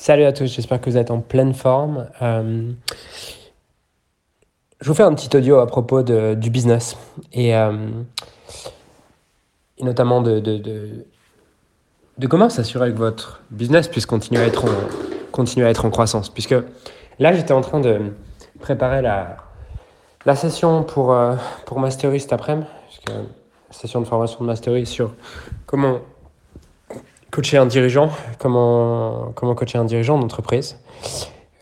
Salut à tous, j'espère que vous êtes en pleine forme. Euh, je vous fais un petit audio à propos du business et, euh, notamment de, comment s'assurer que votre business puisse continuer à être en, croissance. Puisque là, j'étais en train de préparer la, la session pour, euh, pour Mastery cet après-midi, session de formation de Mastery sur comment coacher un dirigeant, comment, comment coacher un dirigeant d'entreprise,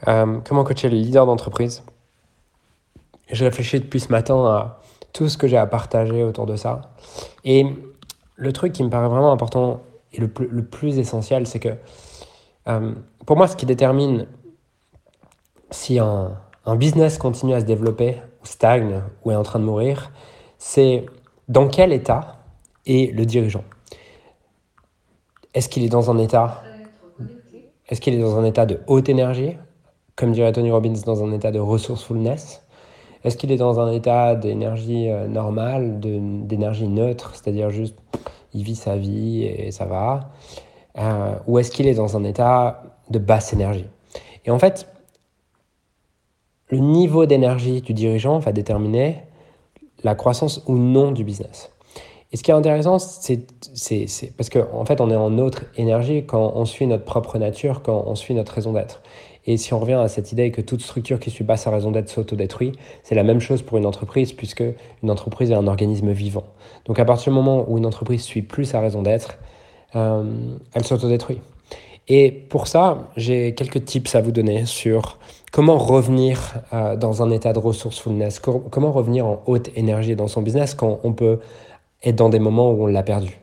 euh, comment coacher les leaders d'entreprise. Je réfléchis depuis ce matin à tout ce que j'ai à partager autour de ça. Et le truc qui me paraît vraiment important et le plus, le plus essentiel, c'est que euh, pour moi, ce qui détermine si un, un business continue à se développer, ou stagne, ou est en train de mourir, c'est dans quel état est le dirigeant. Est-ce qu'il est dans un état Est-ce qu'il est dans un état de haute énergie, comme dirait Tony Robbins, dans un état de resourcefulness Est-ce qu'il est dans un état d'énergie euh, normale, d'énergie neutre, c'est-à-dire juste il vit sa vie et ça va euh, Ou est-ce qu'il est dans un état de basse énergie Et en fait, le niveau d'énergie du dirigeant va déterminer la croissance ou non du business. Et ce qui est intéressant, c'est parce qu'en en fait, on est en autre énergie quand on suit notre propre nature, quand on suit notre raison d'être. Et si on revient à cette idée que toute structure qui suit pas sa raison d'être s'autodétruit, c'est la même chose pour une entreprise, puisque une entreprise est un organisme vivant. Donc à partir du moment où une entreprise suit plus sa raison d'être, euh, elle s'autodétruit. Et pour ça, j'ai quelques tips à vous donner sur comment revenir euh, dans un état de resourcefulness, comment revenir en haute énergie dans son business quand on peut être dans des moments où on l'a perdu.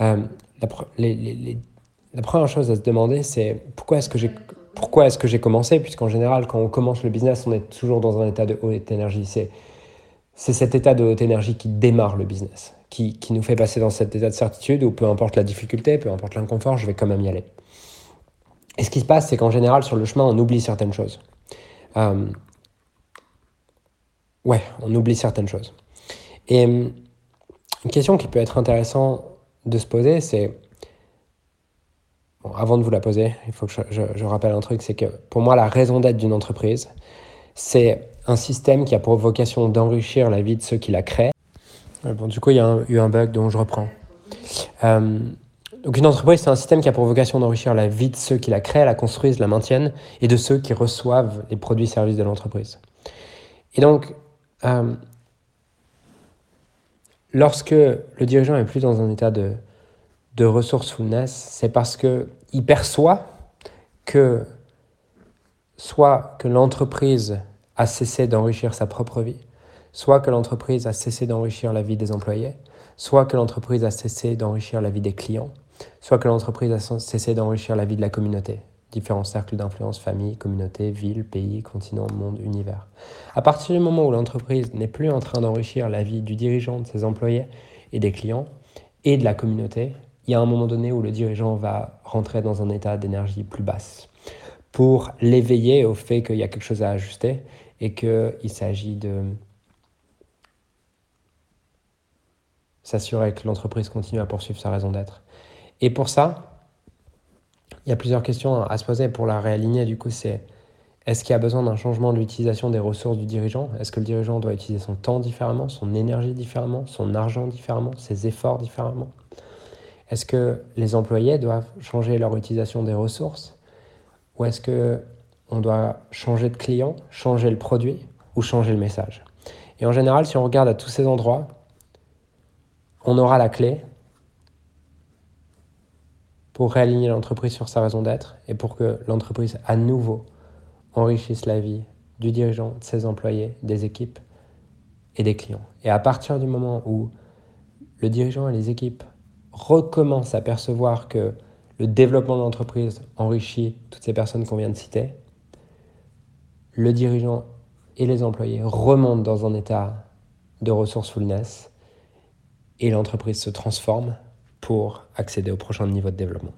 Euh, la, première chose à se demander, c'est pourquoi est-ce que j'ai pourquoi est-ce que j'ai commencé? Puisqu'en général, quand on commence le business, on est toujours dans un état de haute énergie. C'est, c'est cet état de haute énergie qui démarre le business, qui, qui, nous fait passer dans cet état de certitude où peu importe la difficulté, peu importe l'inconfort, je vais quand même y aller. Et ce qui se passe, c'est qu'en général, sur le chemin, on oublie certaines choses. Euh, ouais, on oublie certaines choses. Et une question qui peut être intéressante de se poser, c'est, bon, avant de vous la poser, il faut que je, rappelle un truc, c'est que pour moi, la raison d'être d'une entreprise, c'est un système qui a pour vocation d'enrichir la vie de ceux qui la créent. Bon, du coup, il y a eu un bug dont je reprends. Euh, donc une entreprise, c'est un système qui a pour vocation d'enrichir la vie de ceux qui la créent, la construisent, la maintiennent, et de ceux qui reçoivent les produits et services de l'entreprise. Et donc, euh, lorsque le dirigeant est plus dans un état de, de resourcefulness, c'est parce qu'il perçoit que soit que l'entreprise a cessé d'enrichir sa propre vie, soit que l'entreprise a cessé d'enrichir la vie des employés, soit que l'entreprise a cessé d'enrichir la vie des clients, soit que l'entreprise a cessé d'enrichir la vie de la communauté, différents cercles d'influence, famille, communauté, ville, pays, continent, monde, univers. À partir du moment où l'entreprise n'est plus en train d'enrichir la vie du dirigeant, de ses employés et des clients, et de la communauté, il y a un moment donné où le dirigeant va rentrer dans un état d'énergie plus basse pour l'éveiller au fait qu'il y a quelque chose à ajuster et qu'il s'agit de s'assurer que l'entreprise continue à poursuivre sa raison d'être. Et pour ça, il y a plusieurs questions à se poser pour la réaligner. Du coup, c'est est-ce qu'il y a besoin d'un changement de l'utilisation des ressources du dirigeant? Est-ce que le dirigeant doit utiliser son temps différemment, son énergie différemment, son argent différemment, ses efforts différemment? Est-ce que les employés doivent changer leur utilisation des ressources? Ou est-ce que on doit changer de client, changer le produit ou changer le message? Et en général, si on regarde à tous ces endroits, on aura la clé pour réaligner l'entreprise sur sa raison d'être et pour que l'entreprise à nouveau enrichisse la vie du dirigeant, de ses employés, des équipes et des clients. Et à partir du moment où le dirigeant et les équipes recommencent à percevoir que le développement de l'entreprise enrichit toutes ces personnes qu'on vient de citer, le dirigeant et les employés remontent dans un état de resourcefulness et l'entreprise se transforme pour accéder au prochain niveau de développement.